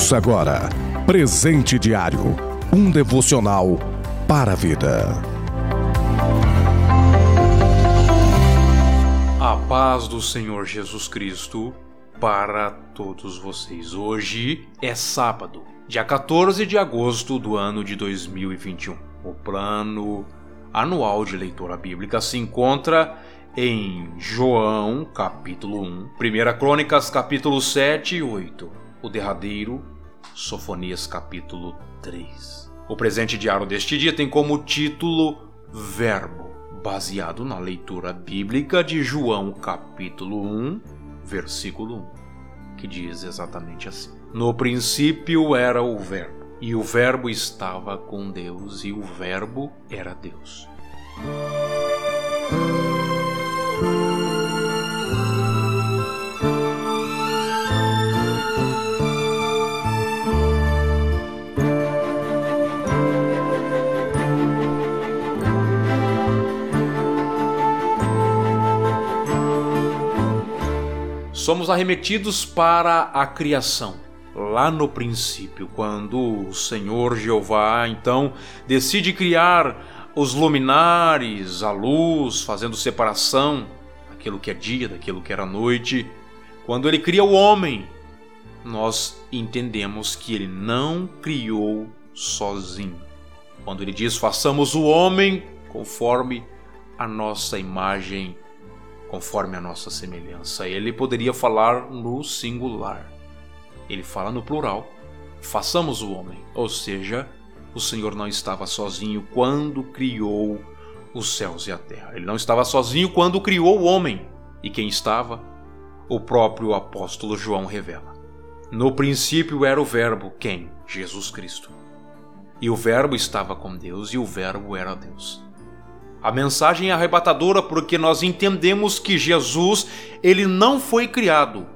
Ouça agora Presente Diário um devocional para a vida. A paz do Senhor Jesus Cristo para todos vocês. Hoje é sábado, dia 14 de agosto do ano de 2021. O plano anual de leitura bíblica se encontra em João, capítulo 1, 1 Crônicas, capítulo 7 e 8, o derradeiro, Sofonias, capítulo 3. O presente diário deste dia tem como título Verbo, baseado na leitura bíblica de João, capítulo 1, versículo 1, que diz exatamente assim: No princípio era o Verbo, e o Verbo estava com Deus, e o Verbo era Deus. Somos arremetidos para a criação. Lá no princípio, quando o Senhor Jeová então decide criar os luminares, a luz, fazendo separação, aquilo que é dia daquilo que era noite, quando ele cria o homem, nós entendemos que ele não criou sozinho. Quando ele diz: façamos o homem conforme a nossa imagem conforme a nossa semelhança. Ele poderia falar no singular. Ele fala no plural. Façamos o homem. Ou seja, o Senhor não estava sozinho quando criou os céus e a terra. Ele não estava sozinho quando criou o homem. E quem estava? O próprio apóstolo João revela. No princípio era o Verbo, quem? Jesus Cristo. E o Verbo estava com Deus e o Verbo era Deus. A mensagem é arrebatadora porque nós entendemos que Jesus, ele não foi criado.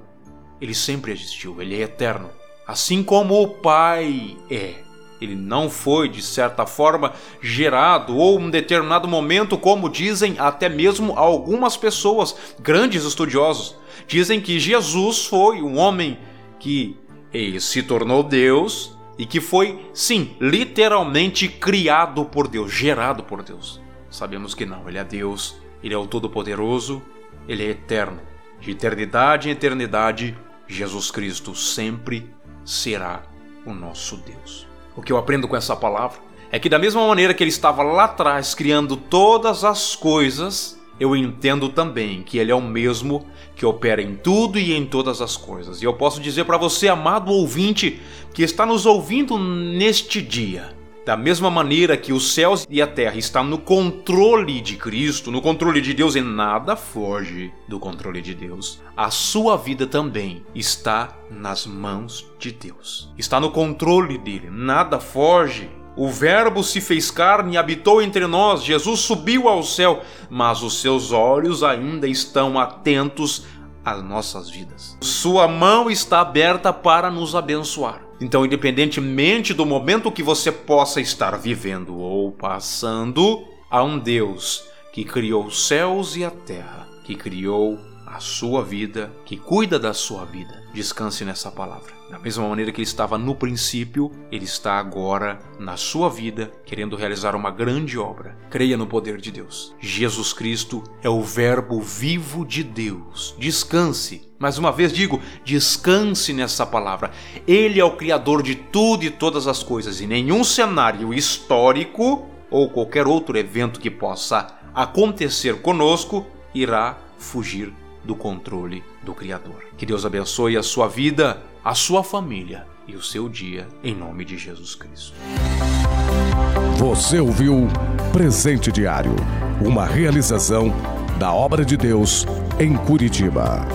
Ele sempre existiu, ele é eterno, assim como o Pai é. Ele não foi, de certa forma, gerado ou em um determinado momento, como dizem até mesmo algumas pessoas, grandes estudiosos, dizem que Jesus foi um homem que se tornou Deus e que foi, sim, literalmente criado por Deus, gerado por Deus. Sabemos que não, ele é Deus, ele é o Todo-Poderoso, ele é eterno. De eternidade em eternidade, Jesus Cristo sempre será o nosso Deus. O que eu aprendo com essa palavra é que, da mesma maneira que ele estava lá atrás criando todas as coisas, eu entendo também que ele é o mesmo que opera em tudo e em todas as coisas. E eu posso dizer para você, amado ouvinte, que está nos ouvindo neste dia, da mesma maneira que os céus e a terra estão no controle de Cristo, no controle de Deus, e nada foge do controle de Deus, a sua vida também está nas mãos de Deus. Está no controle dele, nada foge. O Verbo se fez carne e habitou entre nós. Jesus subiu ao céu, mas os seus olhos ainda estão atentos às nossas vidas. Sua mão está aberta para nos abençoar. Então, independentemente do momento que você possa estar vivendo ou passando, há um Deus que criou os céus e a terra, que criou a sua vida, que cuida da sua vida. Descanse nessa palavra. Da mesma maneira que ele estava no princípio, ele está agora na sua vida, querendo realizar uma grande obra. Creia no poder de Deus. Jesus Cristo é o Verbo vivo de Deus. Descanse. Mais uma vez digo, descanse nessa palavra. Ele é o Criador de tudo e todas as coisas, e nenhum cenário histórico ou qualquer outro evento que possa acontecer conosco irá fugir do controle do Criador. Que Deus abençoe a sua vida, a sua família e o seu dia, em nome de Jesus Cristo. Você ouviu Presente Diário, uma realização da obra de Deus em Curitiba.